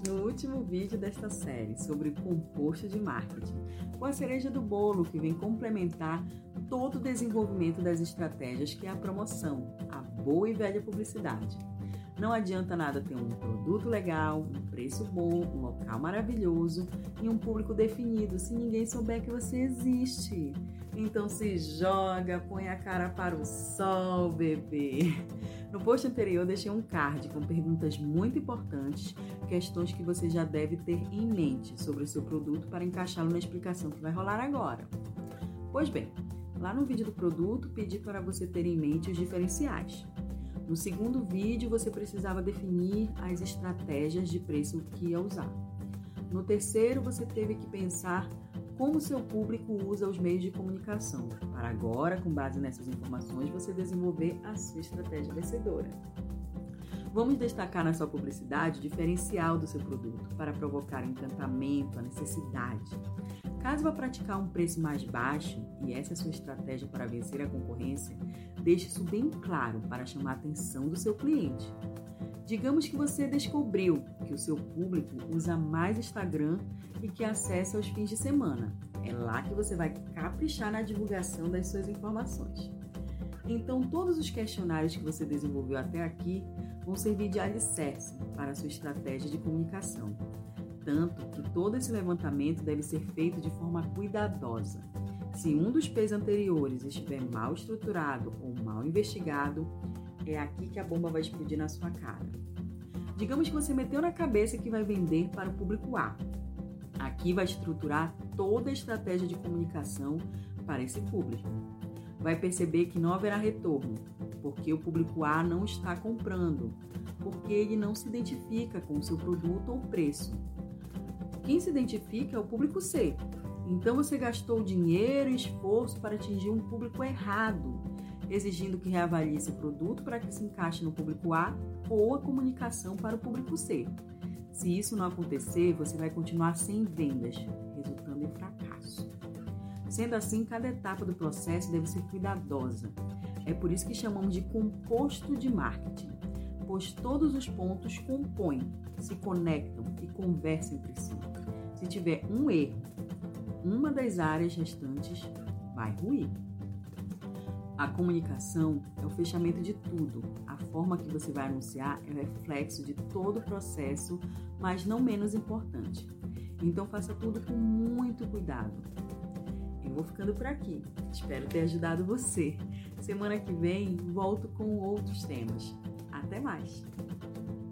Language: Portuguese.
no último vídeo desta série sobre composto de marketing, com a cereja do bolo que vem complementar todo o desenvolvimento das estratégias que é a promoção, a boa e velha publicidade. Não adianta nada ter um produto legal, um preço bom, um local maravilhoso e um público definido se ninguém souber que você existe. Então se joga, põe a cara para o sol, bebê. No post anterior deixei um card com perguntas muito importantes, questões que você já deve ter em mente sobre o seu produto para encaixá-lo na explicação que vai rolar agora. Pois bem, lá no vídeo do produto pedi para você ter em mente os diferenciais. No segundo vídeo, você precisava definir as estratégias de preço que ia usar. No terceiro, você teve que pensar como seu público usa os meios de comunicação, para agora, com base nessas informações, você desenvolver a sua estratégia vencedora. Vamos destacar na sua publicidade o diferencial do seu produto para provocar encantamento, a necessidade. Caso vá praticar um preço mais baixo e essa é a sua estratégia para vencer a concorrência, deixe isso bem claro para chamar a atenção do seu cliente. Digamos que você descobriu que o seu público usa mais Instagram e que acessa aos fins de semana. É lá que você vai caprichar na divulgação das suas informações. Então, todos os questionários que você desenvolveu até aqui vão servir de alicerce para a sua estratégia de comunicação tanto que todo esse levantamento deve ser feito de forma cuidadosa. Se um dos P's anteriores estiver mal estruturado ou mal investigado, é aqui que a bomba vai explodir na sua cara. Digamos que você meteu na cabeça que vai vender para o público A. Aqui vai estruturar toda a estratégia de comunicação para esse público. Vai perceber que não haverá retorno, porque o público A não está comprando, porque ele não se identifica com o seu produto ou preço. Quem se identifica é o público C. Então você gastou dinheiro e esforço para atingir um público errado, exigindo que reavalie esse produto para que se encaixe no público A ou a comunicação para o público C. Se isso não acontecer, você vai continuar sem vendas, resultando em fracasso. Sendo assim, cada etapa do processo deve ser cuidadosa. É por isso que chamamos de composto de marketing, pois todos os pontos compõem, se conectam e conversam entre si. Se tiver um erro, uma das áreas restantes vai ruir. A comunicação é o fechamento de tudo. A forma que você vai anunciar é o reflexo de todo o processo, mas não menos importante. Então faça tudo com muito cuidado. Eu vou ficando por aqui. Espero ter ajudado você. Semana que vem volto com outros temas. Até mais!